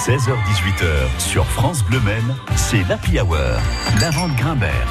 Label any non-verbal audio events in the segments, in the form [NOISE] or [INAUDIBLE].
16h18h sur France Bleu Men, c'est l'Happy Hour. La vente Grimbert.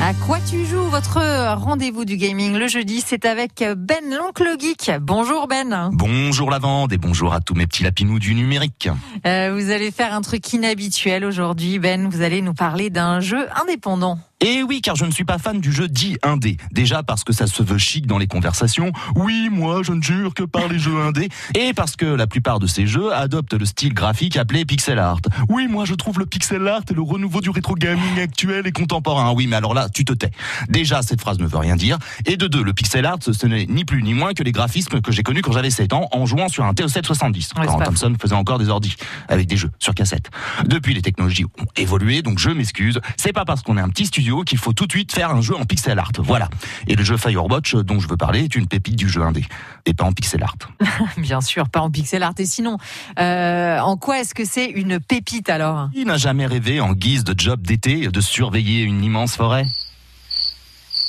À quoi tu joues Votre rendez-vous du gaming le jeudi, c'est avec Ben l'oncle geek. Bonjour Ben. Bonjour Lavande et bonjour à tous mes petits lapinous du numérique. Euh, vous allez faire un truc inhabituel aujourd'hui Ben, vous allez nous parler d'un jeu indépendant. Et oui, car je ne suis pas fan du jeu dit indé. Déjà parce que ça se veut chic dans les conversations. Oui, moi, je ne jure que par les jeux indés. Et parce que la plupart de ces jeux adoptent le style graphique appelé pixel art. Oui, moi, je trouve le pixel art et le renouveau du rétro gaming actuel et contemporain. Oui, mais alors là, tu te tais. Déjà, cette phrase ne veut rien dire. Et de deux, le pixel art, ce n'est ni plus ni moins que les graphismes que j'ai connus quand j'avais 7 ans en jouant sur un TO770. Ouais, quand Thompson faisait encore des ordis avec des jeux sur cassette. Depuis, les technologies ont évolué, donc je m'excuse. C'est pas parce qu'on est un petit studio qu'il faut tout de suite faire un jeu en pixel art. Voilà. Et le jeu Firewatch dont je veux parler est une pépite du jeu indé. Et pas en pixel art. [LAUGHS] Bien sûr, pas en pixel art. Et sinon, euh, en quoi est-ce que c'est une pépite alors? Qui n'a jamais rêvé en guise de job d'été de surveiller une immense forêt?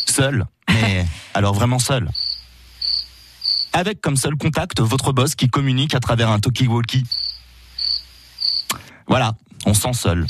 Seul. Mais [LAUGHS] alors vraiment seul. Avec comme seul contact votre boss qui communique à travers un talkie-walkie. Voilà, on sent seul.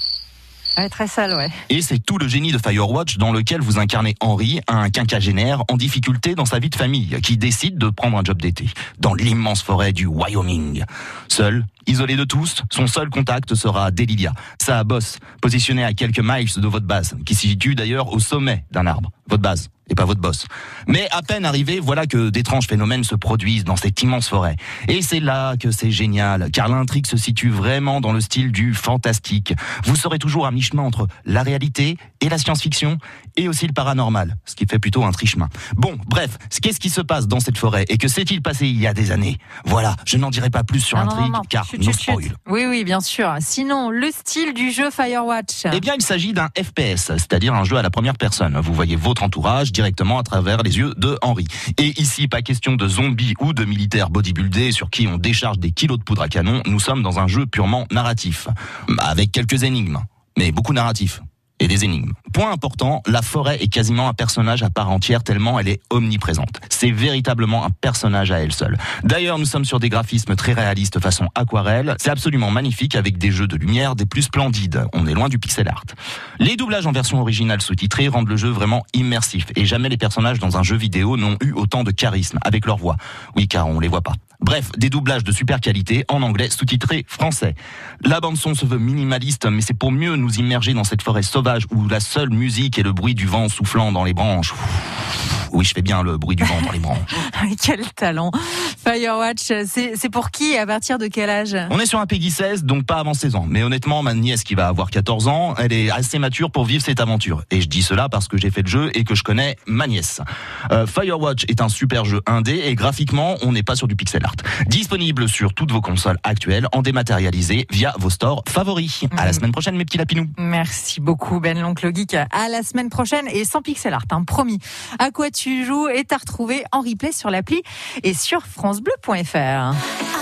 Ouais, Très sale, ouais. Et c'est tout le génie de Firewatch dans lequel vous incarnez Henry, un quinquagénaire en difficulté dans sa vie de famille, qui décide de prendre un job d'été, dans l'immense forêt du Wyoming. Seul, isolé de tous, son seul contact sera Delilia, sa bosse, positionnée à quelques miles de votre base, qui se situe d'ailleurs au sommet d'un arbre. Votre base, et pas votre boss. Mais à peine arrivé, voilà que d'étranges phénomènes se produisent dans cette immense forêt. Et c'est là que c'est génial, car l'intrigue se situe vraiment dans le style du fantastique. Vous serez toujours à mi-chemin entre la réalité et la science-fiction, et aussi le paranormal, ce qui fait plutôt un trichemin. Bon, bref, qu'est-ce qui se passe dans cette forêt, et que s'est-il passé il y a des années? Voilà, je n'en dirai pas plus sur l'intrigue, car Chut, no chut. spoil. Oui, oui, bien sûr. Sinon, le style du jeu Firewatch. Eh bien, il s'agit d'un FPS, c'est-à-dire un jeu à la première personne. Vous voyez votre entourage directement à travers les yeux de Henry. Et ici, pas question de zombies ou de militaires bodybuildés sur qui on décharge des kilos de poudre à canon. Nous sommes dans un jeu purement narratif, avec quelques énigmes, mais beaucoup narratifs. Et des énigmes. Point important, la forêt est quasiment un personnage à part entière tellement elle est omniprésente. C'est véritablement un personnage à elle seule. D'ailleurs, nous sommes sur des graphismes très réalistes façon aquarelle. C'est absolument magnifique avec des jeux de lumière des plus splendides. On est loin du pixel art. Les doublages en version originale sous-titrée rendent le jeu vraiment immersif et jamais les personnages dans un jeu vidéo n'ont eu autant de charisme avec leur voix. Oui, car on les voit pas. Bref, des doublages de super qualité en anglais sous-titré français. La bande son se veut minimaliste, mais c'est pour mieux nous immerger dans cette forêt sauvage où la seule musique est le bruit du vent soufflant dans les branches. Oui, je fais bien le bruit du vent dans les branches. [LAUGHS] Quel talent. Firewatch, c'est pour qui et à partir de quel âge? On est sur un Peggy 16, donc pas avant 16 ans. Mais honnêtement, ma nièce qui va avoir 14 ans, elle est assez mature pour vivre cette aventure. Et je dis cela parce que j'ai fait le jeu et que je connais ma nièce. Euh, Firewatch est un super jeu indé et graphiquement, on n'est pas sur du pixel art. Disponible sur toutes vos consoles actuelles, en dématérialisé via vos stores favoris. À la Mhm. semaine prochaine, mes petits lapinous. Merci beaucoup Ben l'oncle geek. À la semaine prochaine et sans pixel art, hein, promis. À quoi tu joues est à retrouver en replay sur l'appli et sur francebleu.fr.